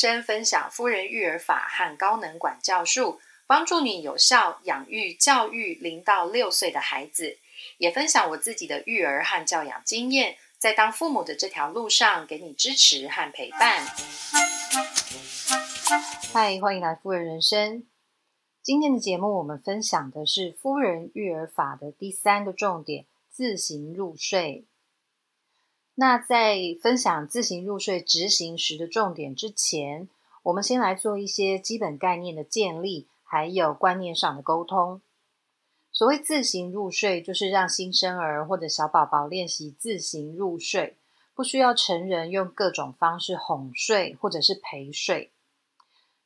生分享夫人育儿法和高能管教术，帮助你有效养育教育零到六岁的孩子。也分享我自己的育儿和教养经验，在当父母的这条路上，给你支持和陪伴。嗨，欢迎来夫人人生。今天的节目，我们分享的是夫人育儿法的第三个重点：自行入睡。那在分享自行入睡执行时的重点之前，我们先来做一些基本概念的建立，还有观念上的沟通。所谓自行入睡，就是让新生儿或者小宝宝练习自行入睡，不需要成人用各种方式哄睡或者是陪睡。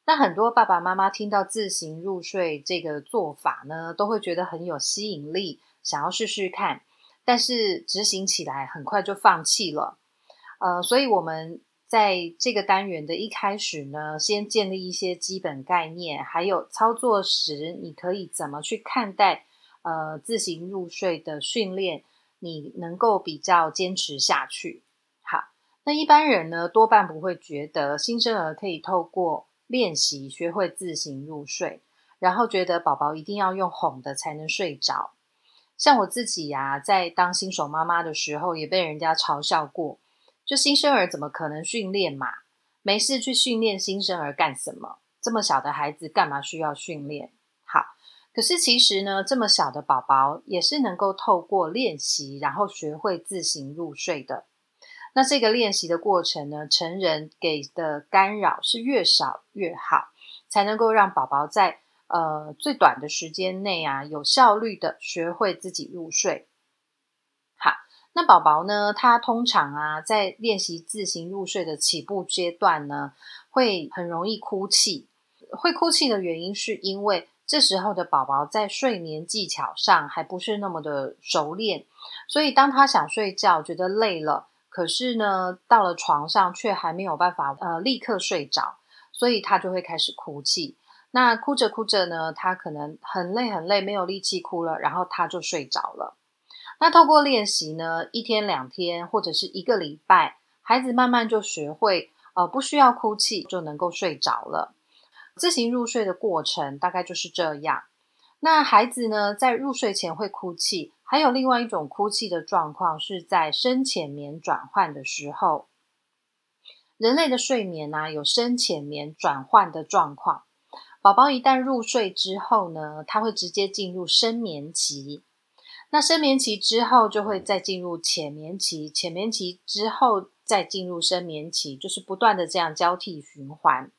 那很多爸爸妈妈听到自行入睡这个做法呢，都会觉得很有吸引力，想要试试看。但是执行起来很快就放弃了，呃，所以我们在这个单元的一开始呢，先建立一些基本概念，还有操作时你可以怎么去看待呃自行入睡的训练，你能够比较坚持下去。好，那一般人呢多半不会觉得新生儿可以透过练习学会自行入睡，然后觉得宝宝一定要用哄的才能睡着。像我自己呀，在当新手妈妈的时候，也被人家嘲笑过。就新生儿怎么可能训练嘛？没事去训练新生儿干什么？这么小的孩子干嘛需要训练？好，可是其实呢，这么小的宝宝也是能够透过练习，然后学会自行入睡的。那这个练习的过程呢，成人给的干扰是越少越好，才能够让宝宝在。呃，最短的时间内啊，有效率的学会自己入睡。好，那宝宝呢，他通常啊，在练习自行入睡的起步阶段呢，会很容易哭泣。会哭泣的原因，是因为这时候的宝宝在睡眠技巧上还不是那么的熟练，所以当他想睡觉，觉得累了，可是呢，到了床上却还没有办法呃立刻睡着，所以他就会开始哭泣。那哭着哭着呢，他可能很累很累，没有力气哭了，然后他就睡着了。那透过练习呢，一天两天或者是一个礼拜，孩子慢慢就学会，呃，不需要哭泣就能够睡着了。自行入睡的过程大概就是这样。那孩子呢，在入睡前会哭泣，还有另外一种哭泣的状况是在深浅眠转换的时候。人类的睡眠呢，有深浅眠转换的状况。宝宝一旦入睡之后呢，他会直接进入深眠期。那深眠期之后，就会再进入浅眠期。浅眠期之后，再进入深眠期，就是不断的这样交替循环。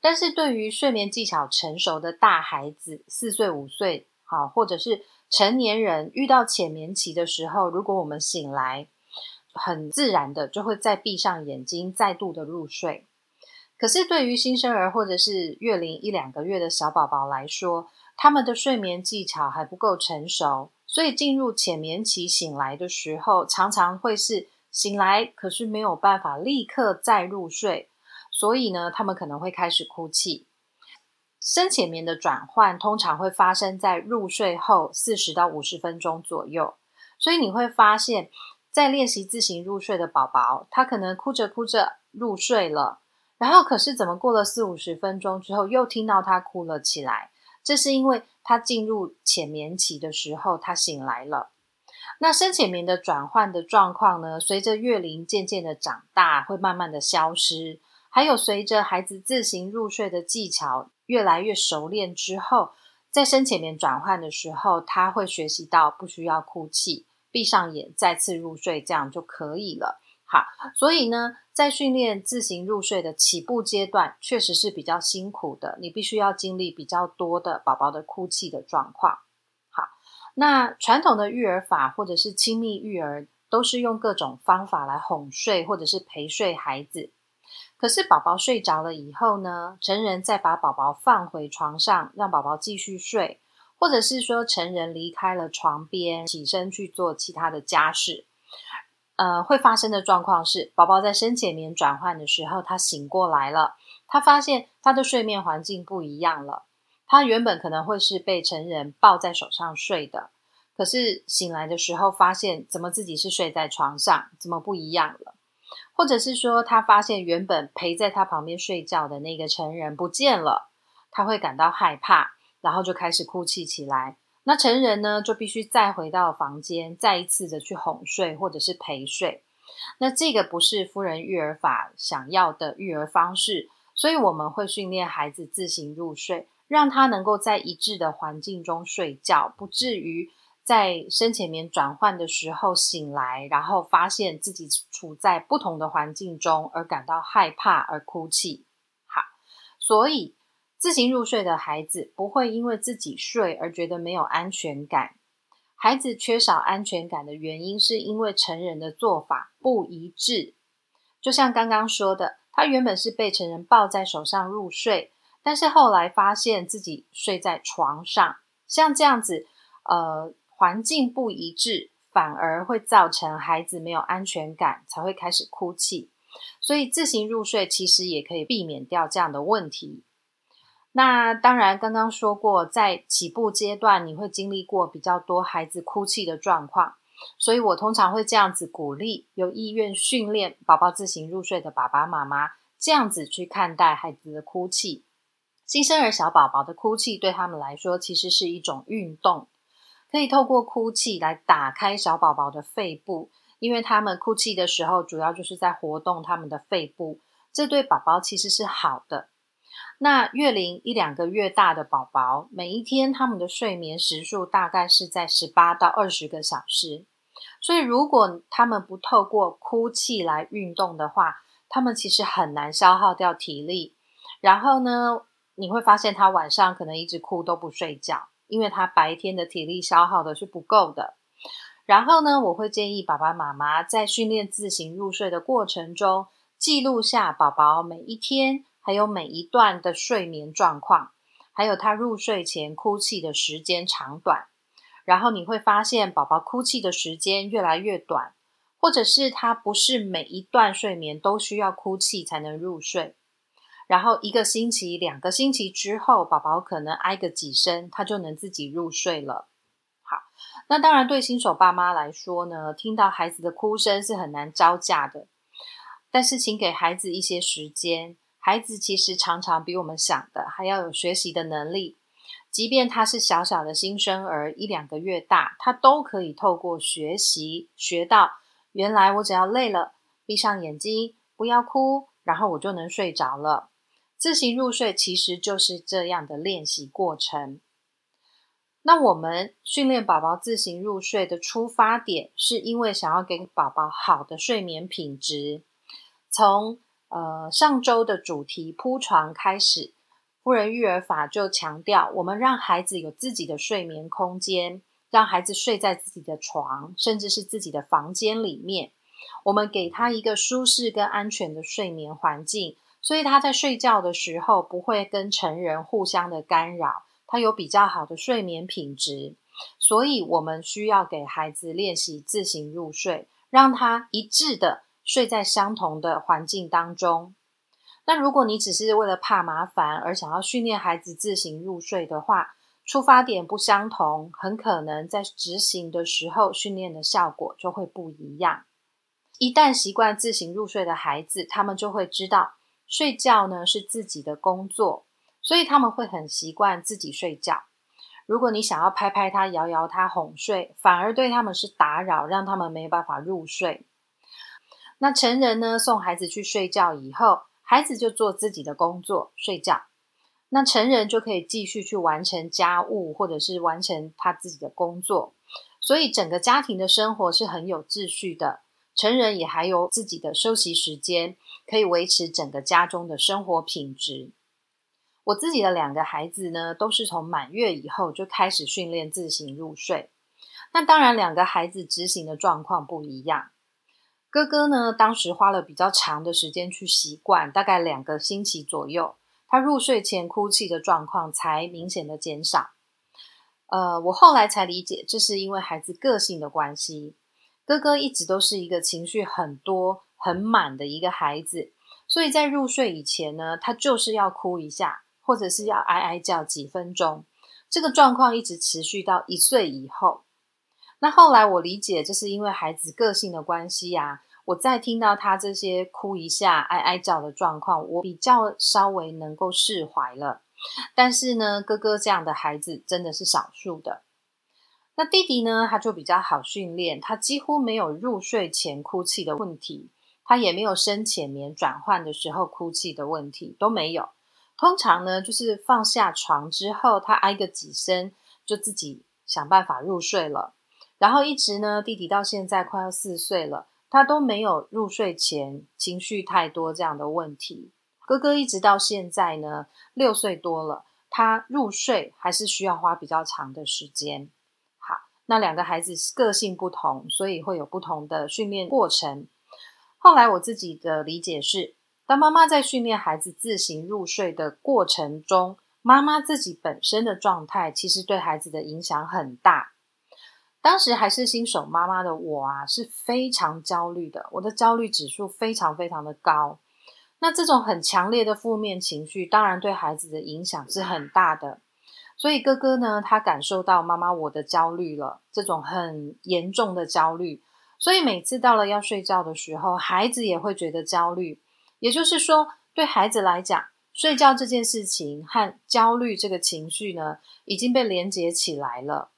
但是对于睡眠技巧成熟的大孩子，四岁、五岁，好，或者是成年人，遇到浅眠期的时候，如果我们醒来，很自然的就会再闭上眼睛，再度的入睡。可是，对于新生儿或者是月龄一两个月的小宝宝来说，他们的睡眠技巧还不够成熟，所以进入浅眠期醒来的时候，常常会是醒来，可是没有办法立刻再入睡，所以呢，他们可能会开始哭泣。深浅眠的转换通常会发生在入睡后四十到五十分钟左右，所以你会发现，在练习自行入睡的宝宝，他可能哭着哭着入睡了。然后，可是怎么过了四五十分钟之后，又听到他哭了起来？这是因为他进入浅眠期的时候，他醒来了。那深浅眠的转换的状况呢？随着月龄渐渐的长大，会慢慢的消失。还有，随着孩子自行入睡的技巧越来越熟练之后，在深浅眠转换的时候，他会学习到不需要哭泣，闭上眼再次入睡，这样就可以了。好，所以呢，在训练自行入睡的起步阶段，确实是比较辛苦的。你必须要经历比较多的宝宝的哭泣的状况。好，那传统的育儿法或者是亲密育儿，都是用各种方法来哄睡或者是陪睡孩子。可是宝宝睡着了以后呢，成人再把宝宝放回床上，让宝宝继续睡，或者是说成人离开了床边，起身去做其他的家事。呃，会发生的状况是，宝宝在深浅眠转换的时候，他醒过来了，他发现他的睡眠环境不一样了。他原本可能会是被成人抱在手上睡的，可是醒来的时候发现，怎么自己是睡在床上，怎么不一样了？或者是说他发现原本陪在他旁边睡觉的那个成人不见了，他会感到害怕，然后就开始哭泣起来。那成人呢，就必须再回到房间，再一次的去哄睡或者是陪睡。那这个不是夫人育儿法想要的育儿方式，所以我们会训练孩子自行入睡，让他能够在一致的环境中睡觉，不至于在深浅眠转换的时候醒来，然后发现自己处在不同的环境中而感到害怕而哭泣。好，所以。自行入睡的孩子不会因为自己睡而觉得没有安全感。孩子缺少安全感的原因，是因为成人的做法不一致。就像刚刚说的，他原本是被成人抱在手上入睡，但是后来发现自己睡在床上，像这样子，呃，环境不一致，反而会造成孩子没有安全感，才会开始哭泣。所以，自行入睡其实也可以避免掉这样的问题。那当然，刚刚说过，在起步阶段，你会经历过比较多孩子哭泣的状况，所以我通常会这样子鼓励有意愿训练宝宝自行入睡的爸爸妈妈，这样子去看待孩子的哭泣。新生儿小宝宝的哭泣对他们来说，其实是一种运动，可以透过哭泣来打开小宝宝的肺部，因为他们哭泣的时候，主要就是在活动他们的肺部，这对宝宝其实是好的。那月龄一两个月大的宝宝，每一天他们的睡眠时数大概是在十八到二十个小时。所以，如果他们不透过哭泣来运动的话，他们其实很难消耗掉体力。然后呢，你会发现他晚上可能一直哭都不睡觉，因为他白天的体力消耗的是不够的。然后呢，我会建议爸爸妈妈在训练自行入睡的过程中，记录下宝宝每一天。还有每一段的睡眠状况，还有他入睡前哭泣的时间长短，然后你会发现宝宝哭泣的时间越来越短，或者是他不是每一段睡眠都需要哭泣才能入睡，然后一个星期、两个星期之后，宝宝可能挨个几声，他就能自己入睡了。好，那当然对新手爸妈来说呢，听到孩子的哭声是很难招架的，但是请给孩子一些时间。孩子其实常常比我们想的还要有学习的能力，即便他是小小的新生儿，一两个月大，他都可以透过学习学到，原来我只要累了，闭上眼睛，不要哭，然后我就能睡着了。自行入睡其实就是这样的练习过程。那我们训练宝宝自行入睡的出发点，是因为想要给宝宝好的睡眠品质，从。呃，上周的主题铺床开始，夫人育儿法就强调，我们让孩子有自己的睡眠空间，让孩子睡在自己的床，甚至是自己的房间里面。我们给他一个舒适跟安全的睡眠环境，所以他在睡觉的时候不会跟成人互相的干扰，他有比较好的睡眠品质。所以我们需要给孩子练习自行入睡，让他一致的。睡在相同的环境当中，那如果你只是为了怕麻烦而想要训练孩子自行入睡的话，出发点不相同，很可能在执行的时候训练的效果就会不一样。一旦习惯自行入睡的孩子，他们就会知道睡觉呢是自己的工作，所以他们会很习惯自己睡觉。如果你想要拍拍他、摇摇他哄睡，反而对他们是打扰，让他们没办法入睡。那成人呢？送孩子去睡觉以后，孩子就做自己的工作睡觉。那成人就可以继续去完成家务，或者是完成他自己的工作。所以整个家庭的生活是很有秩序的。成人也还有自己的休息时间，可以维持整个家中的生活品质。我自己的两个孩子呢，都是从满月以后就开始训练自行入睡。那当然，两个孩子执行的状况不一样。哥哥呢，当时花了比较长的时间去习惯，大概两个星期左右，他入睡前哭泣的状况才明显的减少。呃，我后来才理解，这是因为孩子个性的关系。哥哥一直都是一个情绪很多、很满的一个孩子，所以在入睡以前呢，他就是要哭一下，或者是要哀哀叫几分钟。这个状况一直持续到一岁以后。那后来我理解，这是因为孩子个性的关系呀。我再听到他这些哭一下、哀哀叫的状况，我比较稍微能够释怀了。但是呢，哥哥这样的孩子真的是少数的。那弟弟呢，他就比较好训练，他几乎没有入睡前哭泣的问题，他也没有深浅眠转换的时候哭泣的问题，都没有。通常呢，就是放下床之后，他挨个几声，就自己想办法入睡了。然后一直呢，弟弟到现在快要四岁了，他都没有入睡前情绪太多这样的问题。哥哥一直到现在呢，六岁多了，他入睡还是需要花比较长的时间。好，那两个孩子个性不同，所以会有不同的训练过程。后来我自己的理解是，当妈妈在训练孩子自行入睡的过程中，妈妈自己本身的状态其实对孩子的影响很大。当时还是新手妈妈的我啊，是非常焦虑的，我的焦虑指数非常非常的高。那这种很强烈的负面情绪，当然对孩子的影响是很大的。所以哥哥呢，他感受到妈妈我的焦虑了，这种很严重的焦虑。所以每次到了要睡觉的时候，孩子也会觉得焦虑。也就是说，对孩子来讲，睡觉这件事情和焦虑这个情绪呢，已经被连接起来了。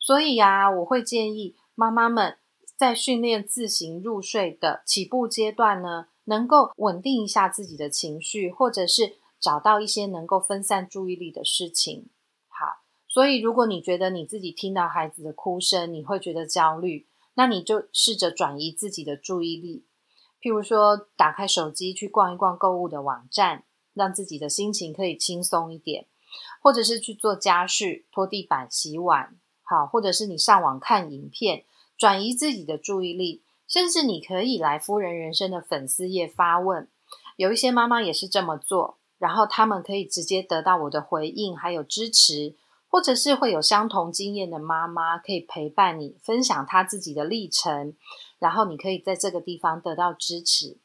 所以呀，我会建议妈妈们在训练自行入睡的起步阶段呢，能够稳定一下自己的情绪，或者是找到一些能够分散注意力的事情。好，所以如果你觉得你自己听到孩子的哭声，你会觉得焦虑，那你就试着转移自己的注意力，譬如说打开手机去逛一逛购物的网站，让自己的心情可以轻松一点，或者是去做家事，拖地板、洗碗。好，或者是你上网看影片，转移自己的注意力，甚至你可以来夫人人生的粉丝页发问，有一些妈妈也是这么做，然后他们可以直接得到我的回应，还有支持，或者是会有相同经验的妈妈可以陪伴你，分享她自己的历程，然后你可以在这个地方得到支持。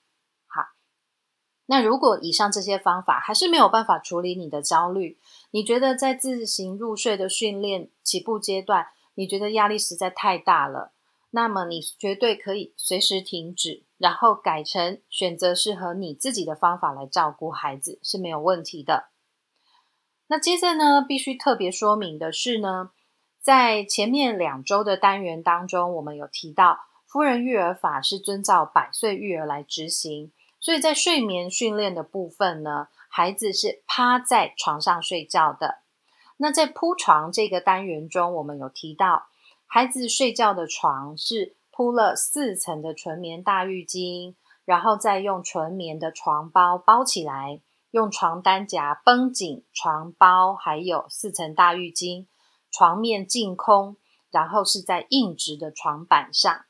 那如果以上这些方法还是没有办法处理你的焦虑。你觉得在自行入睡的训练起步阶段，你觉得压力实在太大了，那么你绝对可以随时停止，然后改成选择适合你自己的方法来照顾孩子是没有问题的。那接着呢，必须特别说明的是呢，在前面两周的单元当中，我们有提到夫人育儿法是遵照百岁育儿来执行，所以在睡眠训练的部分呢。孩子是趴在床上睡觉的。那在铺床这个单元中，我们有提到，孩子睡觉的床是铺了四层的纯棉大浴巾，然后再用纯棉的床包包起来，用床单夹绷紧床包，还有四层大浴巾，床面净空，然后是在硬直的床板上。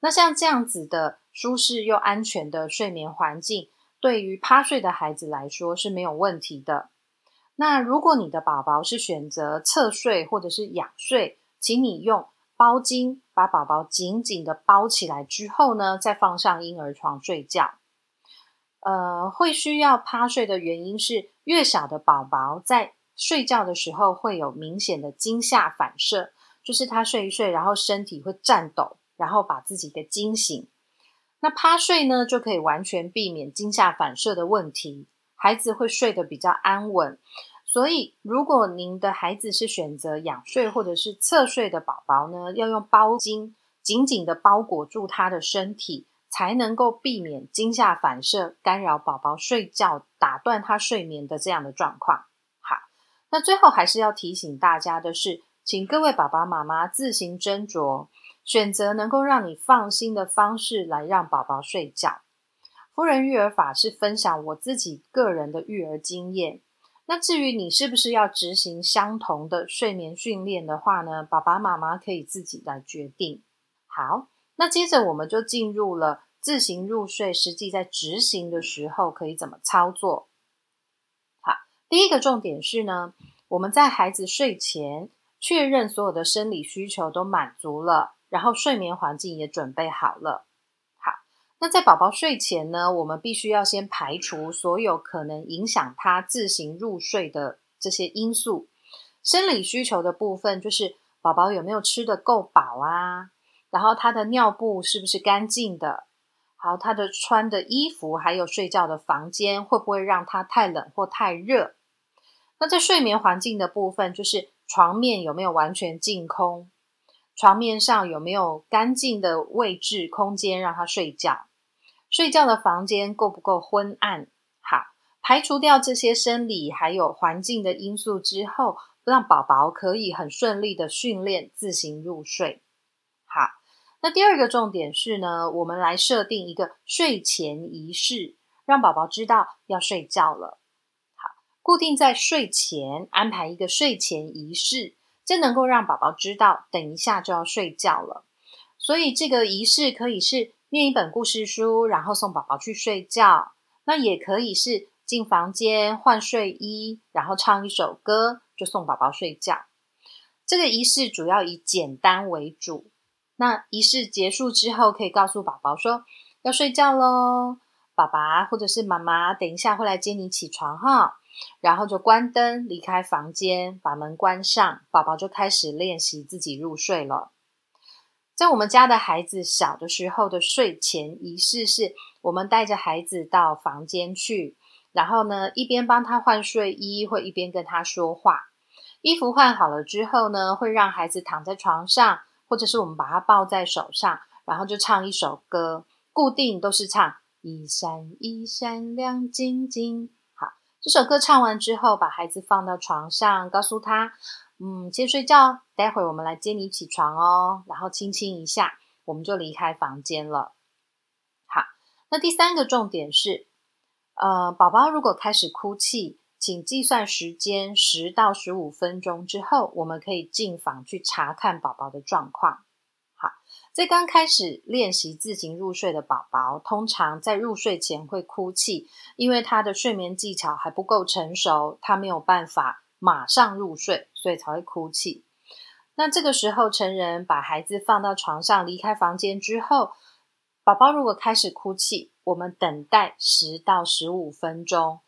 那像这样子的舒适又安全的睡眠环境。对于趴睡的孩子来说是没有问题的。那如果你的宝宝是选择侧睡或者是仰睡，请你用包巾把宝宝紧紧的包起来之后呢，再放上婴儿床睡觉。呃，会需要趴睡的原因是，越小的宝宝在睡觉的时候会有明显的惊吓反射，就是他睡一睡，然后身体会颤抖，然后把自己给惊醒。那趴睡呢，就可以完全避免惊吓反射的问题，孩子会睡得比较安稳。所以，如果您的孩子是选择仰睡或者是侧睡的宝宝呢，要用包巾紧紧的包裹住他的身体，才能够避免惊吓反射干扰宝宝睡觉、打断他睡眠的这样的状况。好，那最后还是要提醒大家的是，请各位爸爸妈妈自行斟酌。选择能够让你放心的方式来让宝宝睡觉。夫人育儿法是分享我自己个人的育儿经验。那至于你是不是要执行相同的睡眠训练的话呢？爸爸妈妈可以自己来决定。好，那接着我们就进入了自行入睡，实际在执行的时候可以怎么操作？好，第一个重点是呢，我们在孩子睡前确认所有的生理需求都满足了。然后睡眠环境也准备好了。好，那在宝宝睡前呢，我们必须要先排除所有可能影响他自行入睡的这些因素。生理需求的部分就是宝宝有没有吃的够饱啊，然后他的尿布是不是干净的，好，他的穿的衣服，还有睡觉的房间，会不会让他太冷或太热？那在睡眠环境的部分，就是床面有没有完全净空，床面上有没有干净的位置空间让他睡觉，睡觉的房间够不够昏暗？好，排除掉这些生理还有环境的因素之后，让宝宝可以很顺利的训练自行入睡。好，那第二个重点是呢，我们来设定一个睡前仪式，让宝宝知道要睡觉了。好固定在睡前安排一个睡前仪式，这能够让宝宝知道等一下就要睡觉了。所以这个仪式可以是念一本故事书，然后送宝宝去睡觉；那也可以是进房间换睡衣，然后唱一首歌就送宝宝睡觉。这个仪式主要以简单为主。那仪式结束之后，可以告诉宝宝说要睡觉喽，爸爸或者是妈妈等一下会来接你起床哈。然后就关灯，离开房间，把门关上，宝宝就开始练习自己入睡了。在我们家的孩子小的时候的睡前仪式是，我们带着孩子到房间去，然后呢一边帮他换睡衣，会一边跟他说话。衣服换好了之后呢，会让孩子躺在床上，或者是我们把他抱在手上，然后就唱一首歌，固定都是唱一闪一闪亮晶晶。这首歌唱完之后，把孩子放到床上，告诉他：“嗯，先睡觉，待会儿我们来接你起床哦。”然后亲亲一下，我们就离开房间了。好，那第三个重点是，呃，宝宝如果开始哭泣，请计算时间十到十五分钟之后，我们可以进房去查看宝宝的状况。在刚开始练习自行入睡的宝宝，通常在入睡前会哭泣，因为他的睡眠技巧还不够成熟，他没有办法马上入睡，所以才会哭泣。那这个时候，成人把孩子放到床上，离开房间之后，宝宝如果开始哭泣，我们等待十到十五分钟，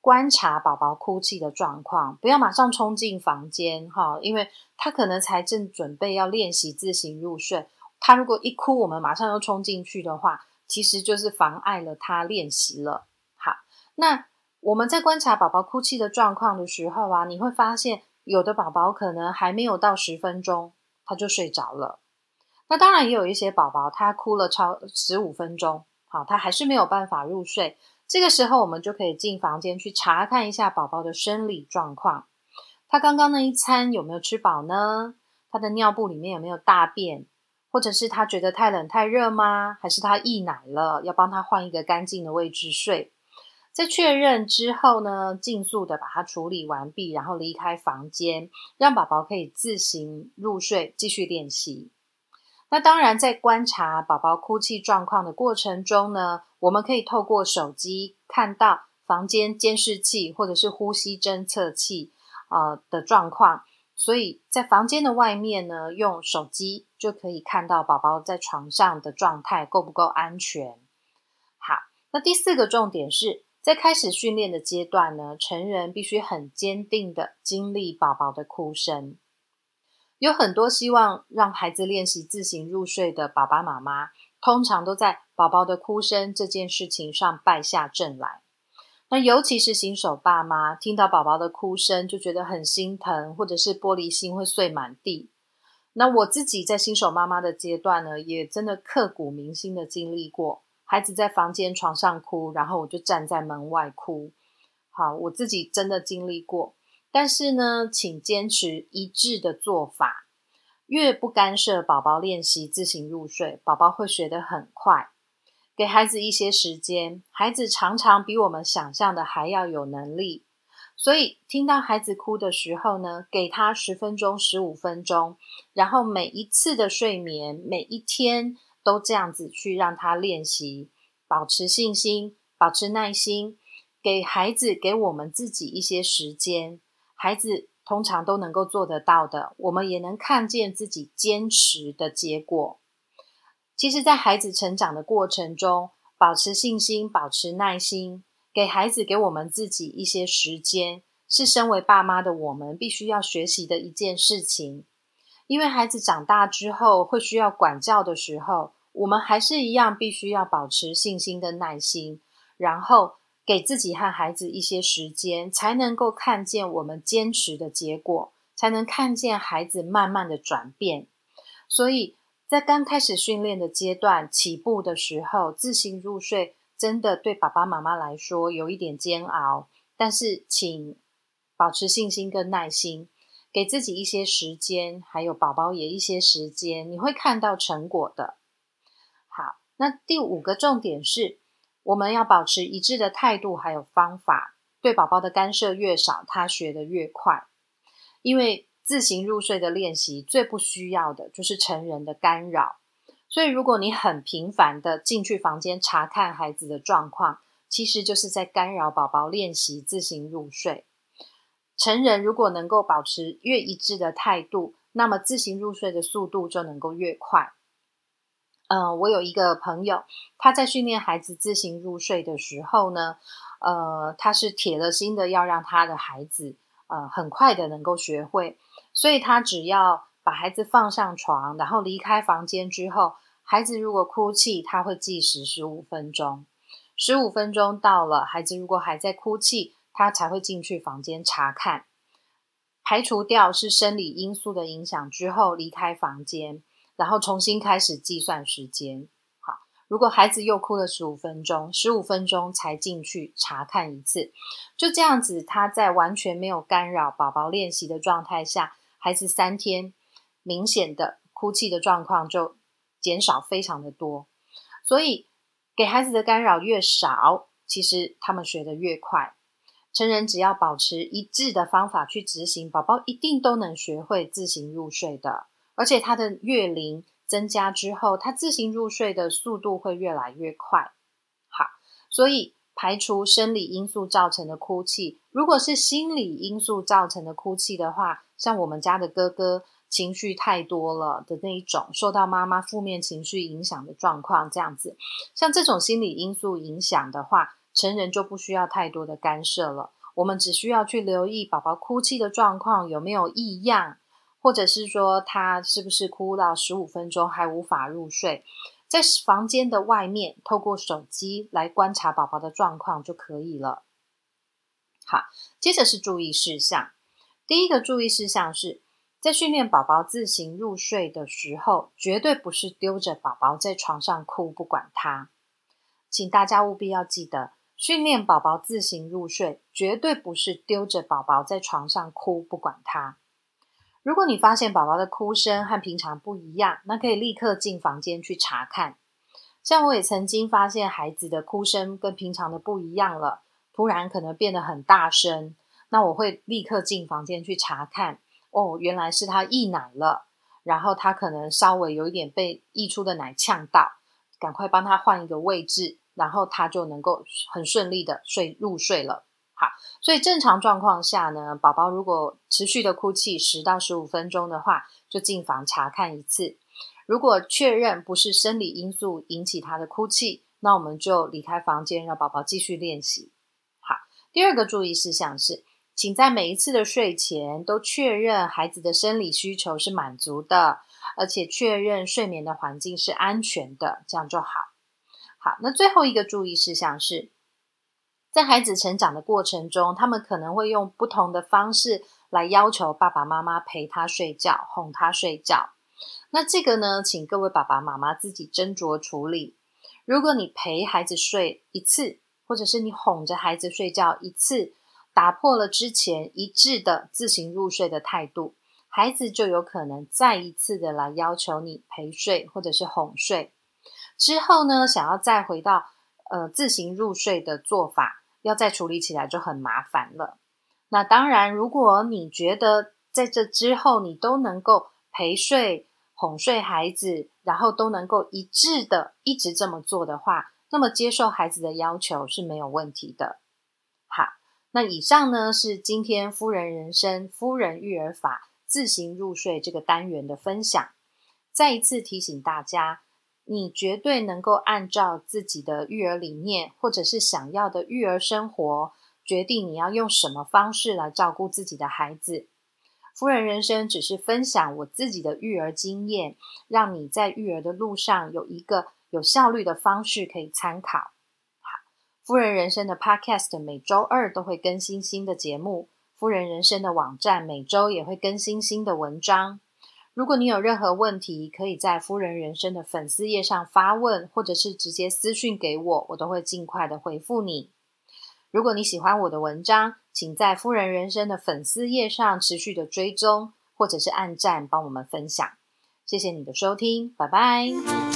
观察宝宝哭泣的状况，不要马上冲进房间哈，因为他可能才正准备要练习自行入睡。他如果一哭，我们马上又冲进去的话，其实就是妨碍了他练习了。好，那我们在观察宝宝哭泣的状况的时候啊，你会发现有的宝宝可能还没有到十分钟他就睡着了。那当然也有一些宝宝他哭了超十五分钟，好，他还是没有办法入睡。这个时候我们就可以进房间去查看一下宝宝的生理状况。他刚刚那一餐有没有吃饱呢？他的尿布里面有没有大便？或者是他觉得太冷太热吗？还是他溢奶了？要帮他换一个干净的位置睡。在确认之后呢，尽速的把它处理完毕，然后离开房间，让宝宝可以自行入睡，继续练习。那当然，在观察宝宝哭泣状况的过程中呢，我们可以透过手机看到房间监视器或者是呼吸侦测器呃的状况。所以在房间的外面呢，用手机就可以看到宝宝在床上的状态够不够安全。好，那第四个重点是在开始训练的阶段呢，成人必须很坚定的经历宝宝的哭声。有很多希望让孩子练习自行入睡的爸爸妈妈，通常都在宝宝的哭声这件事情上败下阵来。那尤其是新手爸妈，听到宝宝的哭声就觉得很心疼，或者是玻璃心会碎满地。那我自己在新手妈妈的阶段呢，也真的刻骨铭心的经历过，孩子在房间床上哭，然后我就站在门外哭。好，我自己真的经历过。但是呢，请坚持一致的做法，越不干涉宝宝练习自行入睡，宝宝会学得很快。给孩子一些时间，孩子常常比我们想象的还要有能力。所以，听到孩子哭的时候呢，给他十分钟、十五分钟，然后每一次的睡眠，每一天都这样子去让他练习，保持信心，保持耐心，给孩子、给我们自己一些时间，孩子通常都能够做得到的。我们也能看见自己坚持的结果。其实，在孩子成长的过程中，保持信心，保持耐心，给孩子、给我们自己一些时间，是身为爸妈的我们必须要学习的一件事情。因为孩子长大之后会需要管教的时候，我们还是一样必须要保持信心跟耐心，然后给自己和孩子一些时间，才能够看见我们坚持的结果，才能看见孩子慢慢的转变。所以在刚开始训练的阶段，起步的时候，自行入睡真的对爸爸妈妈来说有一点煎熬，但是请保持信心跟耐心。给自己一些时间，还有宝宝也一些时间，你会看到成果的。好，那第五个重点是，我们要保持一致的态度，还有方法。对宝宝的干涉越少，他学得越快。因为自行入睡的练习最不需要的就是成人的干扰。所以，如果你很频繁的进去房间查看孩子的状况，其实就是在干扰宝宝练习自行入睡。成人如果能够保持越一致的态度，那么自行入睡的速度就能够越快。嗯，我有一个朋友，他在训练孩子自行入睡的时候呢，呃，他是铁了心的要让他的孩子呃很快的能够学会，所以他只要把孩子放上床，然后离开房间之后，孩子如果哭泣，他会计时十五分钟，十五分钟到了，孩子如果还在哭泣。他才会进去房间查看，排除掉是生理因素的影响之后离开房间，然后重新开始计算时间。好，如果孩子又哭了十五分钟，十五分钟才进去查看一次，就这样子，他在完全没有干扰宝宝练习的状态下，孩子三天明显的哭泣的状况就减少非常的多。所以给孩子的干扰越少，其实他们学得越快。成人只要保持一致的方法去执行，宝宝一定都能学会自行入睡的。而且他的月龄增加之后，他自行入睡的速度会越来越快。好，所以排除生理因素造成的哭泣，如果是心理因素造成的哭泣的话，像我们家的哥哥情绪太多了的那一种，受到妈妈负面情绪影响的状况，这样子，像这种心理因素影响的话。成人就不需要太多的干涉了，我们只需要去留意宝宝哭泣的状况有没有异样，或者是说他是不是哭到十五分钟还无法入睡，在房间的外面透过手机来观察宝宝的状况就可以了。好，接着是注意事项，第一个注意事项是在训练宝宝自行入睡的时候，绝对不是丢着宝宝在床上哭不管他，请大家务必要记得。训练宝宝自行入睡，绝对不是丢着宝宝在床上哭不管他。如果你发现宝宝的哭声和平常不一样，那可以立刻进房间去查看。像我也曾经发现孩子的哭声跟平常的不一样了，突然可能变得很大声，那我会立刻进房间去查看。哦，原来是他溢奶了，然后他可能稍微有一点被溢出的奶呛到，赶快帮他换一个位置。然后他就能够很顺利的睡入睡了。好，所以正常状况下呢，宝宝如果持续的哭泣十到十五分钟的话，就进房查看一次。如果确认不是生理因素引起他的哭泣，那我们就离开房间，让宝宝继续练习。好，第二个注意事项是，请在每一次的睡前都确认孩子的生理需求是满足的，而且确认睡眠的环境是安全的，这样就好。好，那最后一个注意事项是，在孩子成长的过程中，他们可能会用不同的方式来要求爸爸妈妈陪他睡觉、哄他睡觉。那这个呢，请各位爸爸妈妈自己斟酌处理。如果你陪孩子睡一次，或者是你哄着孩子睡觉一次，打破了之前一致的自行入睡的态度，孩子就有可能再一次的来要求你陪睡或者是哄睡。之后呢，想要再回到呃自行入睡的做法，要再处理起来就很麻烦了。那当然，如果你觉得在这之后你都能够陪睡、哄睡孩子，然后都能够一致的一直这么做的话，那么接受孩子的要求是没有问题的。那以上呢是今天夫人人生夫人育儿法自行入睡这个单元的分享。再一次提醒大家。你绝对能够按照自己的育儿理念，或者是想要的育儿生活，决定你要用什么方式来照顾自己的孩子。夫人人生只是分享我自己的育儿经验，让你在育儿的路上有一个有效率的方式可以参考。夫人人生的 Podcast 每周二都会更新新的节目，夫人人生的网站每周也会更新新的文章。如果你有任何问题，可以在夫人人生的粉丝页上发问，或者是直接私讯给我，我都会尽快的回复你。如果你喜欢我的文章，请在夫人人生的粉丝页上持续的追踪，或者是按赞帮我们分享。谢谢你的收听，拜拜。